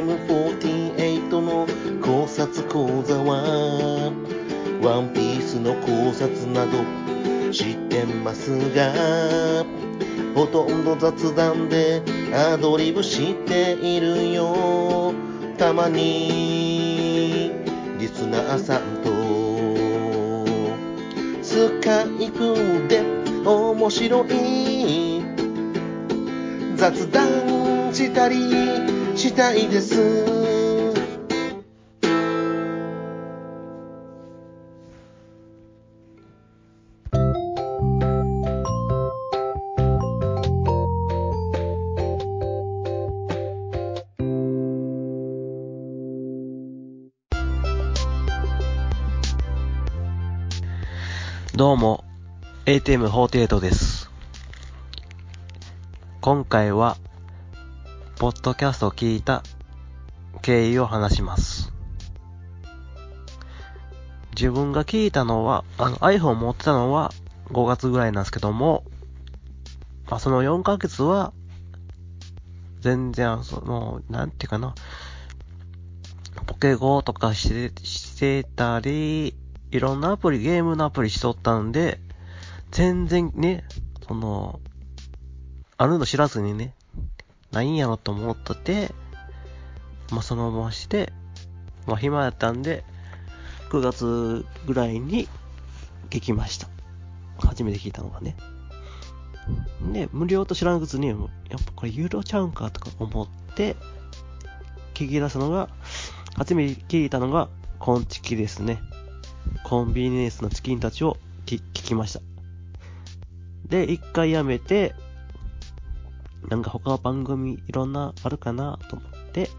M48 の考察講座はワンピースの考察など知ってますがほとんど雑談でアドリブしているよ。たまにリスナーさんとスカイプで面白い雑談したりしたいですどうも、ATM48 です。今回は、ポッドキャストを聞いた経緯を話します。自分が聞いたのは、あの iPhone を持ってたのは5月ぐらいなんですけども、まあ、その4ヶ月は、全然、その、なんていうかな、ポケゴーとかして、してたり、いろんなアプリ、ゲームのアプリしとったんで、全然ね、その、あるの知らずにね、ないんやろと思ってて、まあ、そのままして、まあ、暇やったんで、9月ぐらいに聞きました。初めて聞いたのがね。で、無料と知らんくつに、やっぱこれ有料ちゃうんかとか思って、聞き出すのが、初めて聞いたのが、コンチキですね。コンビニエンスのチキンたちを聞きました。で、一回やめて、なんか他の番組いろんなあるかなと思って、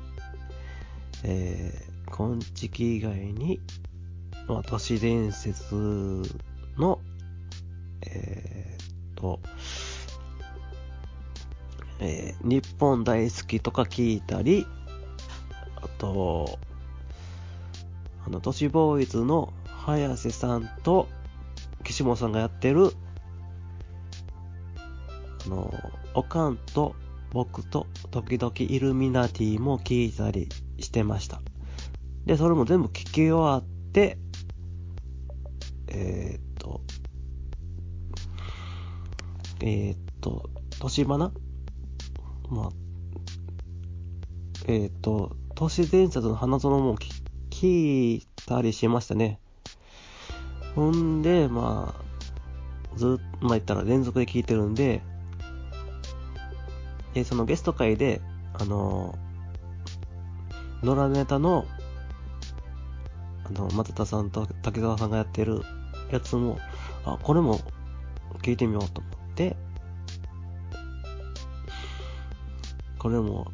えー、コンチキ以外に、まあ、都市伝説の、えーと、えー日本大好きとか聞いたり、あと、あの、都市ボーイズの早瀬さんと岸本さんがやってる、あの、おかんと僕と時々イルミナティも聞いたりしてました。で、それも全部聞き終わって、えーっと、えーっと、年花？まあ、えーっと、都市伝説の花園も聞聞いたりしましたね。ほんで、まあ、ずっと、まあ言ったら連続で聞いてるんで、で、そのゲスト会で、あの、野良ネタの、あの、松田さんと竹澤さんがやってるやつも、あ、これも聞いてみようと思って、これも、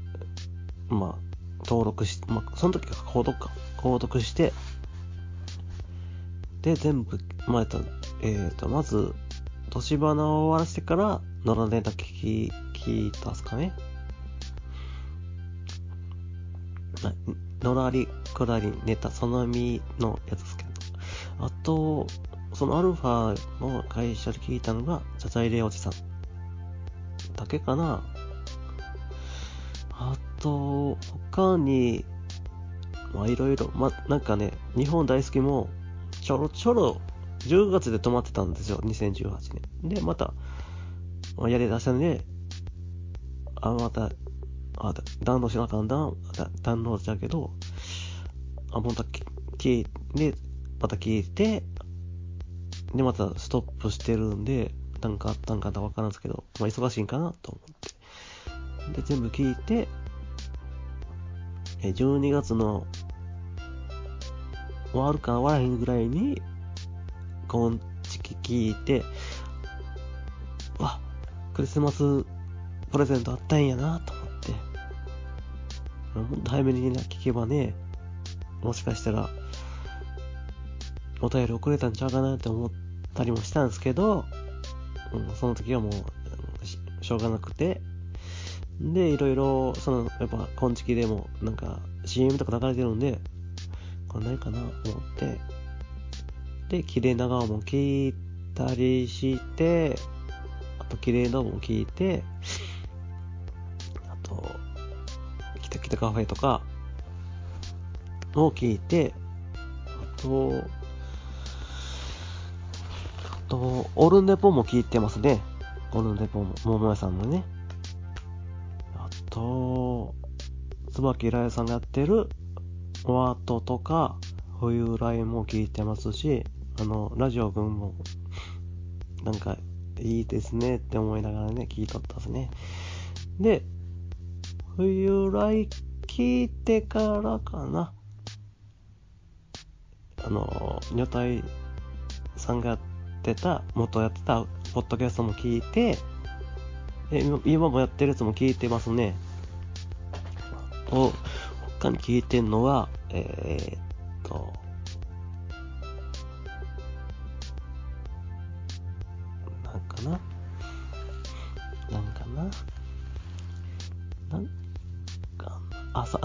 まあ、登録し、まあ、その時は購読か。購読して、で、全部、ま、えっと、えっと、まず、年花を終わらせてから、野良ネタ聞き、聞いたっすかね。のらりくらりネタ、そのみのやつですけど。あと、そのアルファの会社で聞いたのが、チャチャイレおじさん。だけかな。あと、他に、まあいろいろ、まあ、なんかね、日本大好きも、ちょろちょろ、10月で止まってたんですよ、2018年。で、また、やり出したんで、あ、また、あ、だダウンロードしなあかんだん、だダウンロードしたけど、あ、またき聞いて、また聞いて、で、またストップしてるんで、なんかあったんかなわからんすけど、まあ忙しいんかなと思って。で、全部聞いて、え12月の終わるか終わらへんぐらいに、こんちき聞いて、わ、クリスマスプレゼントあったんやなと思って、もっと早めに、聞けばね、もしかしたら、お便り送れたんちゃうかなって思ったりもしたんですけど、うん、その時はもう、ししょうがなくて、で、いろいろ、その、やっぱ、こんちきでも、なんか、CM とか流れてるんで、これないかなと思って、で、綺麗な顔も聞いたりして、あと、綺麗なも聞いて、カフェとか、を聞いて、あと、あと、オルネポも聞いてますね。オルネポも、桃屋さんのね。あと、椿ライさんがやってる、ワートとか、冬ライも聞いてますし、あの、ラジオ君も、なんか、いいですねって思いながらね、聞いとったですね。で、冬来聞いてからかな。あの、女体さんがやってた、元やってた、ポッドキャストも聞いて、え今もやってるやつも聞いてますね。と、他に聞いてんのは、えー、っと、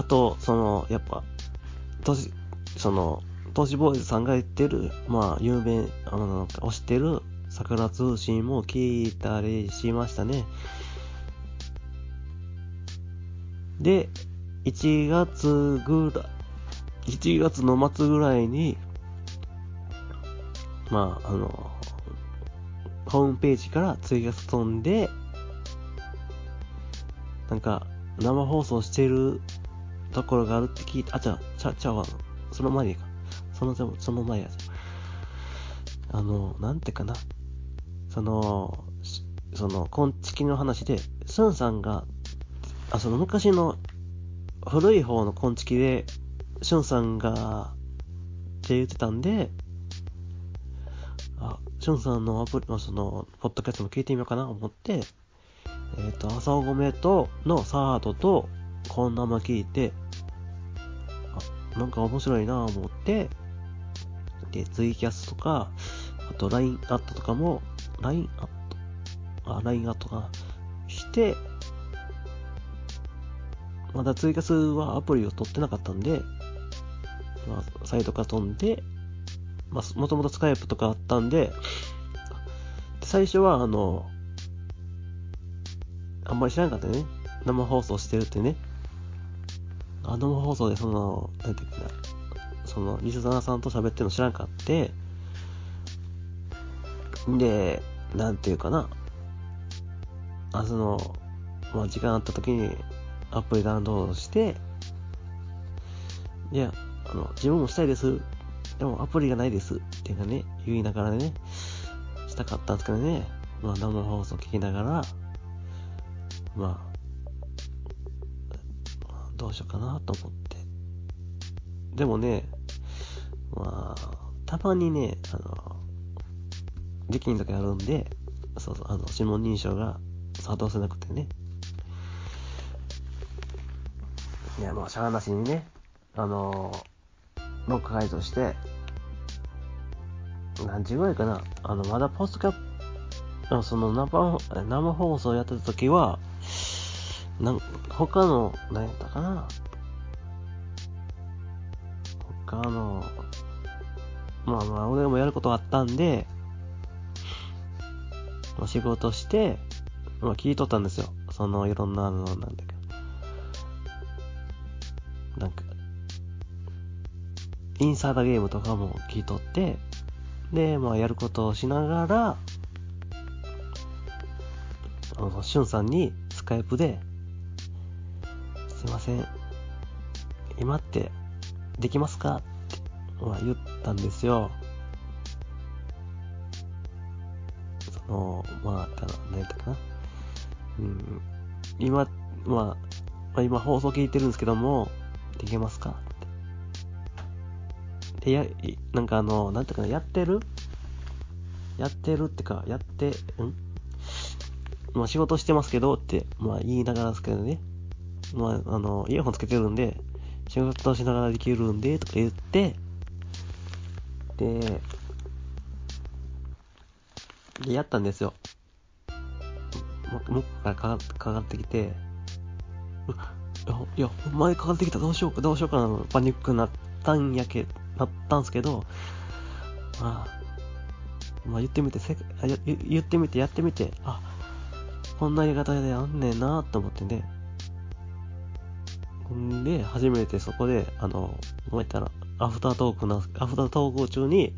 と、その、やっぱ、都市、その、都市ボーイズさんが言ってる、まあ、有名、あの、推してる桜通信も聞いたりしましたね。で、1月ぐらい、1月の末ぐらいに、まあ、あの、ホームページから追加飛んで、なんか、生放送してるところがあるって聞いて、あ、ちゃ、ちゃ、ちゃわ、その前にか。その、その前やあの、なんてかな。その、その、昆虫の話で、スンさんが、あ、その昔の古い方の昆虫で、シュンさんが、って言ってたんで、あ、シュンさんのアプリ、その、ポッドキャストも聞いてみようかなと思って、えっ、ー、と、朝ごめと、のサードと、こんなま聞いて、あ、なんか面白いなぁ思って、で、ツイキャスとか、あと LINE アットとかも、LINE アット、あ、LINE アットかして、まだツイキャスはアプリを取ってなかったんで、まあ、サイトから飛んで、まあ、もともとスカイプとかあったんで、最初はあの、あんまり知らなかったね。生放送してるってね。あ、生放送でその、なんていうかな、その、リスナーさんと喋ってるの知らなかった。で、なんていうかな。あ、その、まあ、時間あった時にアプリダウンロードして、いや、あの、自分もしたいです。でもアプリがないですっていうかね、言いながらね、したかったんですけどね、まあ生放送聞きながら、まあ、どうしようかなと思って。でもね、まあ、たまにね、あの、時期にだけあるんで、そうそう、あの、指紋認証が作動せなくてね。いや、まあ、しゃあなしにね、あの、ロック解除して、何時ぐらいかな、あの、まだポストキャッその生、生放送やってた時は、なん、他の、何やったかな？他の、まあまあ、俺もやることあったんで、まあ、仕事して、まあ聞いとったんですよ。その、いろんな、あの、なんだっけ。なんか、インサイダーゲームとかも聞いとって、で、まあやることをしながら、あの、しゅんさんにスカイプで、すいません。今ってできますか？って、まあ、言ったんですよ。その、まあ、ただ、何やったかな。うん、今、まあ、今放送聞いてるんですけども、できますか？って。で、や、なんかあの、なんていうかな、やってる？やってるってか、やって、ん？まあ仕事してますけどって、まあ言いながらですけどね。まあ、あの、イヤホンつけてるんで、仕事しながらできるんで、とか言って、で、で、やったんですよ。もっ、からかかかってきて、いや、ほんまにかかってきた、どうしようか、どうしようかな、パニックになったんやけ、なったんすけど、まあ、まあ言ってみて、せあ言ってみて、やってみて、あ、こんなやり方であんねんなと思ってね、んで、初めてそこで、あの、どうやったら、アフタートークな、アフタートーク中に、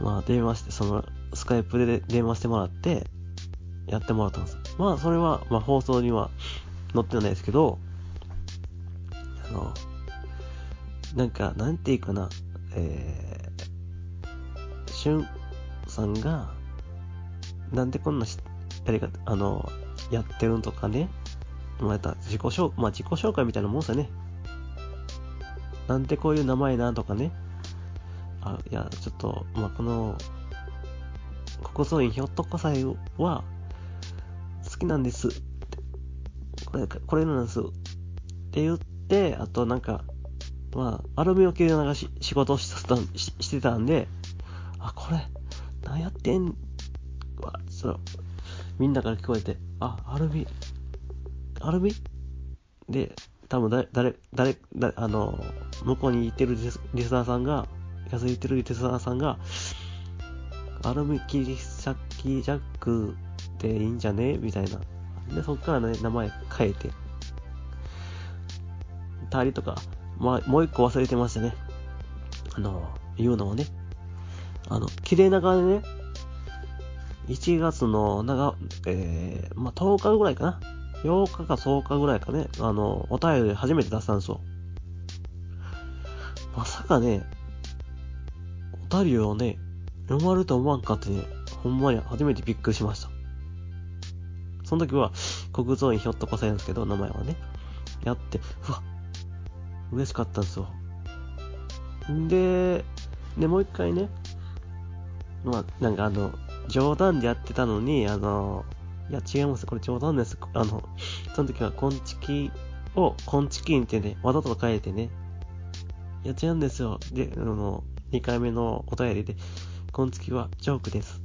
まあ、電話して、その、スカイプで電話してもらって、やってもらったんです。まあ、それは、まあ、放送には載ってないですけど、あの、なんか、なんていうかな、えー、しゅんさんが、なんでこんなやり方、あの、やってるんとかね、また自己紹、まあ、自己紹介みたいなもんですよね。なんでこういう名前なとかね。あ、いや、ちょっと、まあ、この、国葬院ひょっとこ祭は、好きなんです。これ、これなんです。って言って、あとなんか、まあ、アルミを切りながら仕事をしてたししてたんで、あ、これ、何やってん？わ、その、みんなから聞こえて、あ、アルミ、アルミで、多分誰、誰、誰、誰あの、向こうに行ってるリスナーさんが、安いってるリスナーさんが、アルミ切り裂きジャックでいいんじゃね？みたいな。で、そっからね、名前変えて。たりとか、まあ、もう一個忘れてましたね。あの、言うのをね。あの、綺麗な顔でね、1月の長、えー、まあ、10日ぐらいかな。8日か10日ぐらいかね、あの、お便り初めて出したんですよ。まさかね、お便りをね、読まれると思わんかってね、ほんまに初めてびっくりしました。その時は、国蔵院ひょっとこさんですけど、名前はね、やって、うわ、嬉しかったんですよ。んで、で、もう一回ね、まあ、なんかあの、冗談でやってたのに、あの、いや、違います。これ冗談です。あの、その時は、コンチキを、コンチキンってね、わざと変えてね、いや、違うんですよ。で、あの、2回目のお便りで、コンチキはジョークです。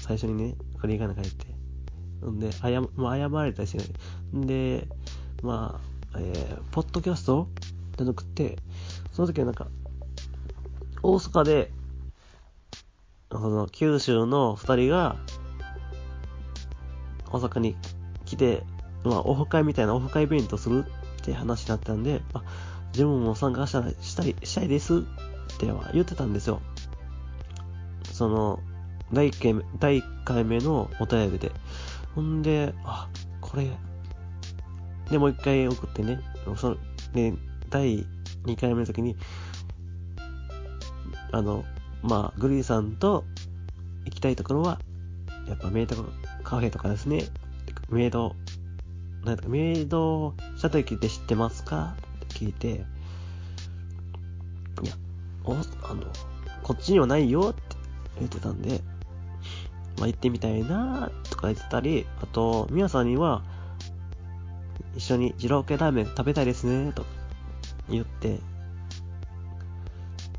最初にね、振り仮名書いて。んで、謝、まあ、謝られたりして、ね、で、まあ、えー、ポッドキャストじゃなくて、その時はなんか、大阪で、その、九州の二人が、大阪に来て、まあ、オフ会みたいなオフ会イベントするって話になったんで、あ、自分も参加したしたい、したいですっては言ってたんですよ。その、第1回目、第1回目のお便りで。ほんで、あ、これ、で、もう一回送ってね、その、で、第2回目の時に、あの、まあ、グリーさんと行きたいところは、やっぱメイドカフェとかですね。メイド、なんかメイドした時って知ってますか？って聞いて、いや、お、あの、こっちにはないよって言ってたんで、まあ、行ってみたいなとか言ってたり、あと、みやさんには、一緒に二郎系ラーメン食べたいですね、と言って、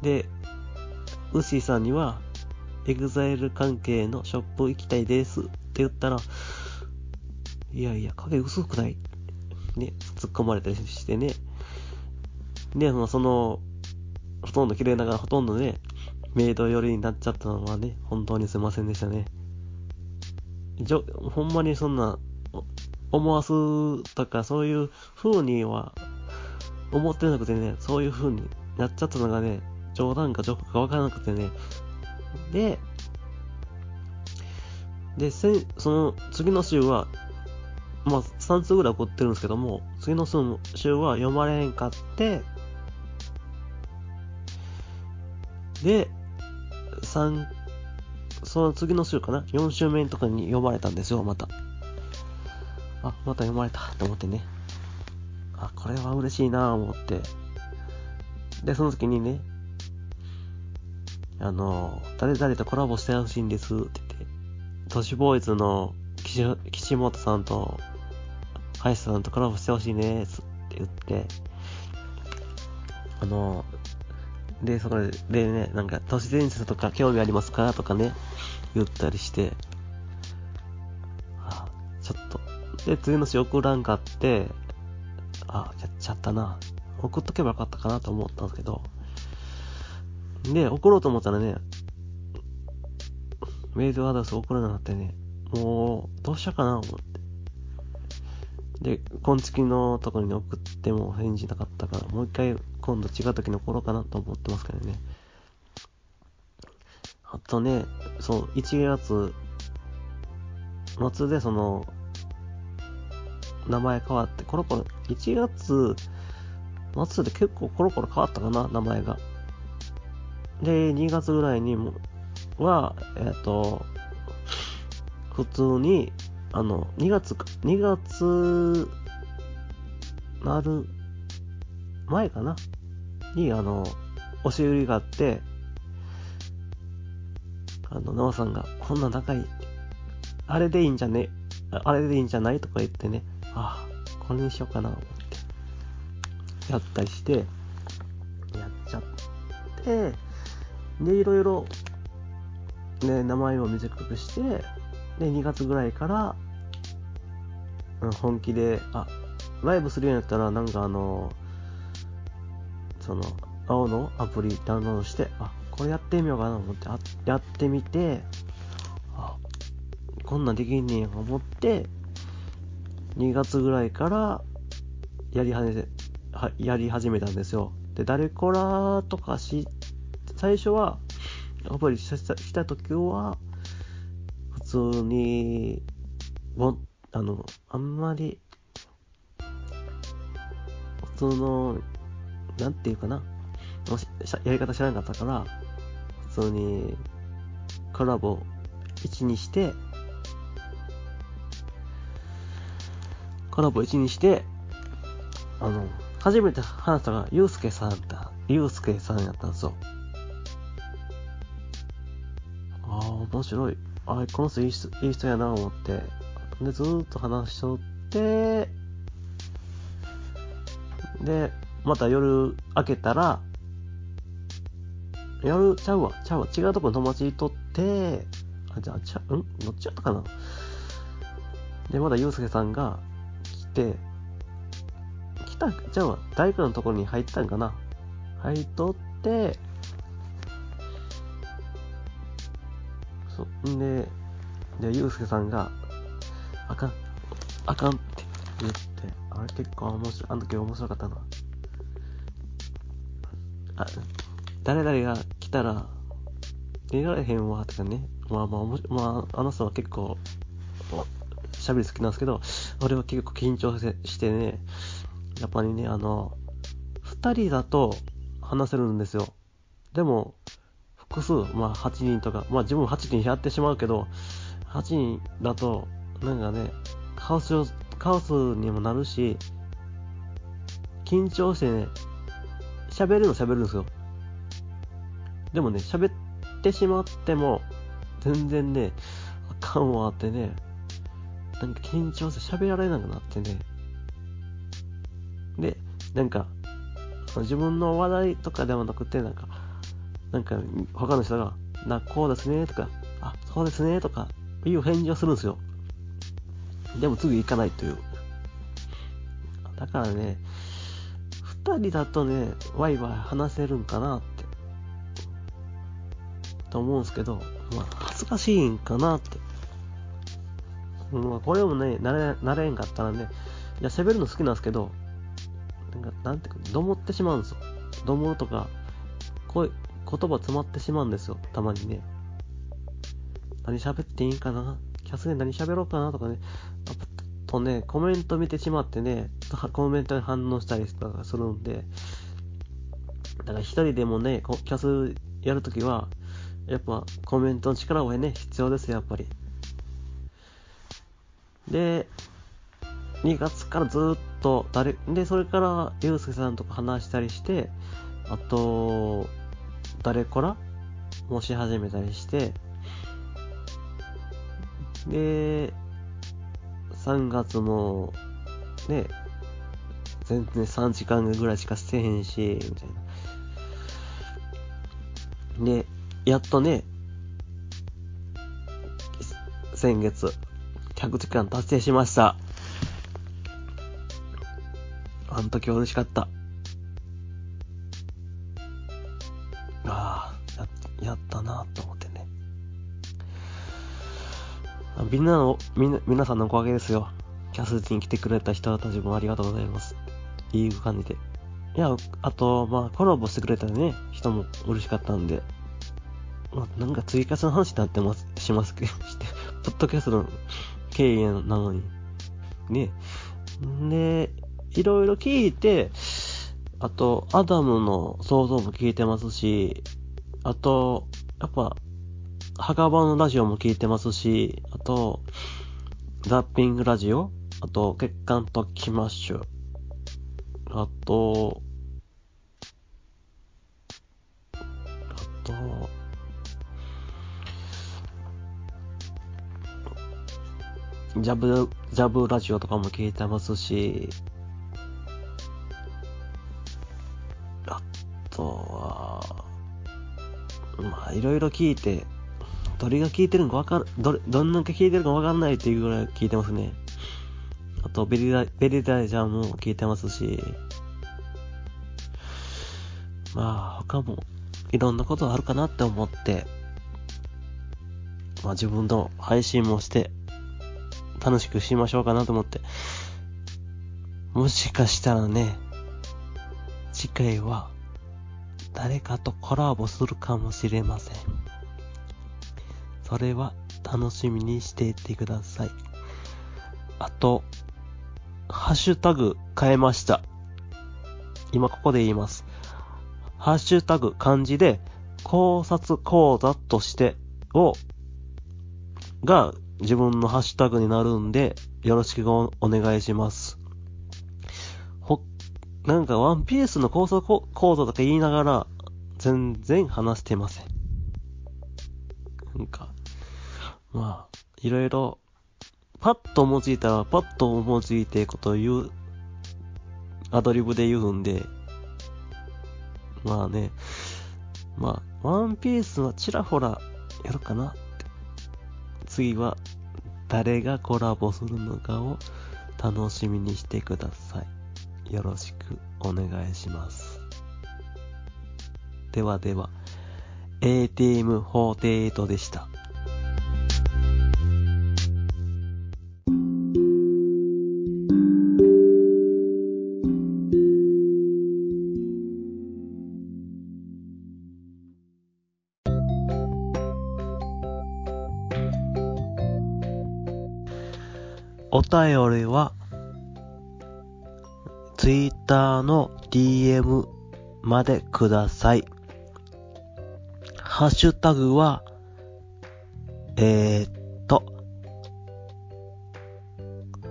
で、ウッシーさんには、エグザイル関係のショップ行きたいですって言ったら、いやいや、影薄くないね、突っ込まれたりしてね。で、まあ、その、ほとんど綺麗ながらほとんどね、メイド寄りになっちゃったのはね、本当にすいませんでしたね。じょ、ほんまにそんな、思わすとかそういう風には思ってなくてね、そういう風になっちゃったのがね、冗談かジョークかわからなくてね。で、で、その次の週は、まあ、3通ぐらい送ってるんですけども、次の週は読まれへんかって、で、3、その次の週かな ?4 週目とかに読まれたんですよ、また。あ、また読まれたと思ってね。あ、これは嬉しいなぁ思って。で、その時にね、あの、誰々とコラボしてほしいんですって言って、都市ボーイズの岸岸本さんと、林さんとコラボしてほしいねって言って、あの、で、そこで、でね、なんか、都市伝説とか興味ありますかとかね、言ったりして、あ、ちょっと。で、次の週送らんかって、あ、やっちゃったな。送っとけばよかったかなと思ったんですけど、で、送ろうと思ったらね、メールアドレス送らなかったね、もう、どうしようかな思って。で、今月のところに送っても返事なかったから、もう一回今度違う時に送ろうかなと思ってますけどね。あとね、そう、1月末でその、名前変わって、コロコロ、1月末で結構コロコロ変わったかな、名前が。で、2月ぐらいにも、は、えっ、ー、と、普通に、あの、2月か、2月、なる、前かな？に、あの、押し売りがあって、あの、ノアさんが、こんな高い、あれでいいんじゃね、あれでいいんじゃない？とか言ってね、ああ、これにしようかな、思って、やったりして、やっちゃって、で、いろいろ、ね、名前を短くして、で、2月ぐらいから、うん、本気で、あ、ライブするようになったら、なんかあの、その、青のアプリダウンロードして、あ、これやってみようかなと思って、あやってみて、あ、こんなんできんねやと思って、2月ぐらいからやり始め、はやり始めたんですよ。で、誰コラとかし、最初は、アプリしたした時は、普通に、あの、あんまり、普通の、なんていうかな、もしやり方知らなかったから、普通に、コラボ1にして、コラボ1にして、あの、初めて話したのが、ゆうすけさんだ、ゆうすけさんやったんですよ。面白い。あこの人いい人いい人やな思って。で、ずーっと話しとって、で、また夜明けたら、夜ちゃうわ、ちゃうわ、違うとこに友達とって、あ、じゃあ、ちゃ、ん？どっちやったかな？で、まだゆうすけさんが来て、来た、じゃあ、大工のところに入ったんかな。入っとって、そ。んで、で、ゆうすけさんが、あかん、あかんって言って、あれ結構面白い、あの時面白かったな。あ、誰々が来たら、出られへんわ、とかね。まあまあ、まあ、あの人は結構、喋り好きなんですけど、俺は結構緊張してね、やっぱりね、あの、二人だと話せるんですよ。でも、複数、まあ8人とか、まあ自分8人やってしまうけど、8人だと、なんかね、カオス、カオスにもなるし、緊張してね、喋るの喋るんですよ。でもね、喋ってしまっても、全然ね、あかんわってね、なんか緊張して喋られなくなってね。で、なんか、自分の話題とかではなくて、なんか、なんか、他の人が、な、こうですね、とか、あ、そうですね、とか、いう返事をするんですよ。でも次行かないという。だからね、二人だとね、ワイワイ話せるんかなって、と思うんですけど、まあ、恥ずかしいんかなって。まあ、これもね、慣れ、慣れんかったらね、いや、喋るの好きなんですけど、なんか、なんていうか、どもってしまうんですよ。どもるとか、声、言葉詰まってしまうんですよ、たまにね。何喋っていいんかな？キャスで何喋ろうかなとかね。とね、コメント見てしまってね、コメントに反応したりとかするんで、だから一人でもね、キャスやるときは、やっぱコメントの力はね、必要ですよ、やっぱり。で、2月からずっと誰、で、それから、ゆうすけさんとか話したりして、あと、誰こら？もし始めたりして、で、3月も、ね、全然3時間ぐらいしかしてへんし、みたいな。で、やっとね、先月、100時間達成しました。あの時嬉しかった。やったなと思ってね。みんなの、みな、皆さんのおかげですよ。キャスティに来てくれた人たちもありがとうございます。いい感じで。いや、あと、まあ、コラボしてくれたね、人も嬉しかったんで、まあ、なんか追加の話になってます、しますけど、して、ポッドキャストの経営なのに。ね。で、いろいろ聞いて、あと、アダムの想像も聞いてますし、あと、やっぱ、墓場のラジオも聞いてますし、あと、ザッピングラジオ、あと、月刊とキマッシュ、あと、あと、ジャブ、ジャブラジオとかも聞いてますし、まあ、いろいろ聞いて、どれが聞いてるのかわかる、どれ、どんだけ聞いてるかわかんないっていうぐらい聞いてますね。あと、ベリダ、ベリダイちゃんも聞いてますし、まあ、他も、いろんなことあるかなって思って、まあ自分の配信もして、楽しくしましょうかなと思って。もしかしたらね、次回は誰かとコラボするかもしれません。それは楽しみにしていてください。あと、ハッシュタグ変えました。今ここで言います。ハッシュタグ漢字で考察講座としてをが自分のハッシュタグになるんで、よろしくお願いします。なんかワンピースの構想構造とか言いながら、全然話してません。なんか、まあ、いろいろ、パッと思いついたら、パッと思いついてことを言う、アドリブで言うんで、まあね、まあ、ワンピースはちらほらやるかな次は誰がコラボするのかを楽しみにしてください。よろしくお願いします。ではでは、ATM48 でした。お便りは、Twitter の DM までください。ハッシュタグは、えー、っと、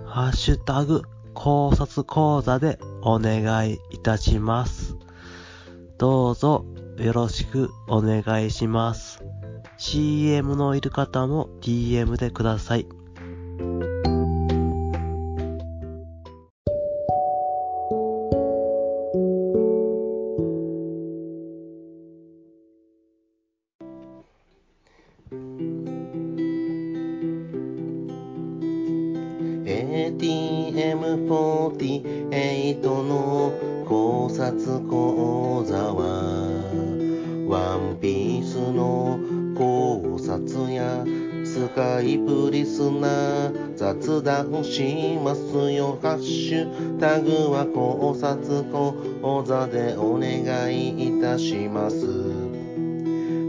ハッシュタグ考察講座でお願いいたします。どうぞよろしくお願いします。CM のいる方も DM でください。スカイプリスナー雑談しますよ。ハッシュタグは考察講座でお願いいたします。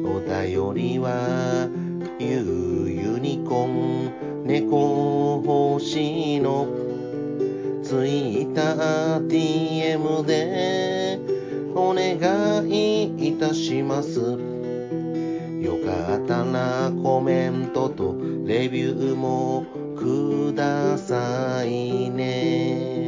お便りはゆうユニコン猫星の。ツイッター DM でお願いいたします。よかったらコメントとレビューもくださいね。